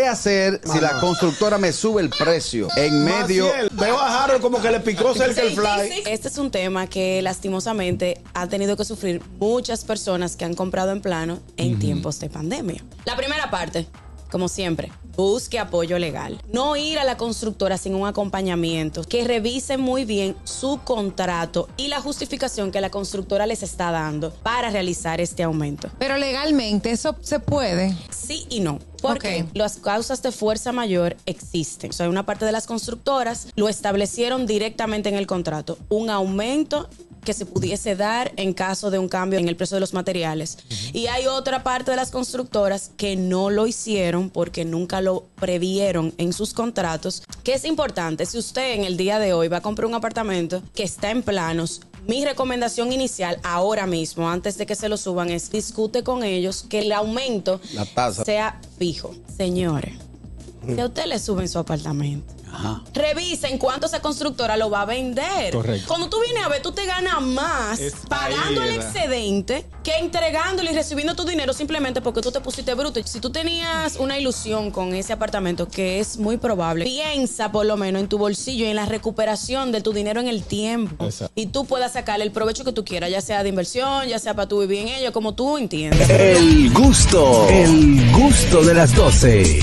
¿Qué hacer si la constructora me sube el precio en medio? Maciel, Veo a Harold como que le picó cerca el fly. sí, sí. Este es un tema que lastimosamente han tenido que sufrir muchas personas que han comprado en plano en tiempos de pandemia. La primera parte, como siempre, busque apoyo legal. No ir a la constructora sin un acompañamiento. Que revisen muy bien su contrato y la justificación que la constructora les está dando para realizar este aumento. Pero legalmente eso se puede. Sí y no. Porque Ok. las causas de fuerza mayor existen. O sea, una parte de las constructoras lo establecieron directamente en el contrato. Un aumento que se pudiese dar en caso de un cambio en el precio de los materiales. Y hay otra parte de las constructoras que no lo hicieron porque nunca lo previeron en sus contratos. Que es importante, si usted en el día de hoy va a comprar un apartamento que está en planos, mi recomendación inicial ahora mismo, antes de que se lo suban, es discute con ellos que el aumento La tasa. sea fijo. Señores, si a usted le suben su apartamento, Ajá. revisen cuánto esa constructora lo va a vender. Correcto. Cuando tú vienes a ver, tú te ganas más pagando ahí, el excedente que entregándolo y recibiendo tu dinero simplemente porque tú te pusiste bruto. Y Si tú tenías una ilusión con ese apartamento, que es muy probable, piensa por lo menos en tu bolsillo y en la recuperación de tu dinero en el tiempo. Exacto. Y tú puedas sacarle el provecho que tú quieras, ya sea de inversión, ya sea para tu vivir en ello, como tú entiendas. El gusto, el gusto de las 12.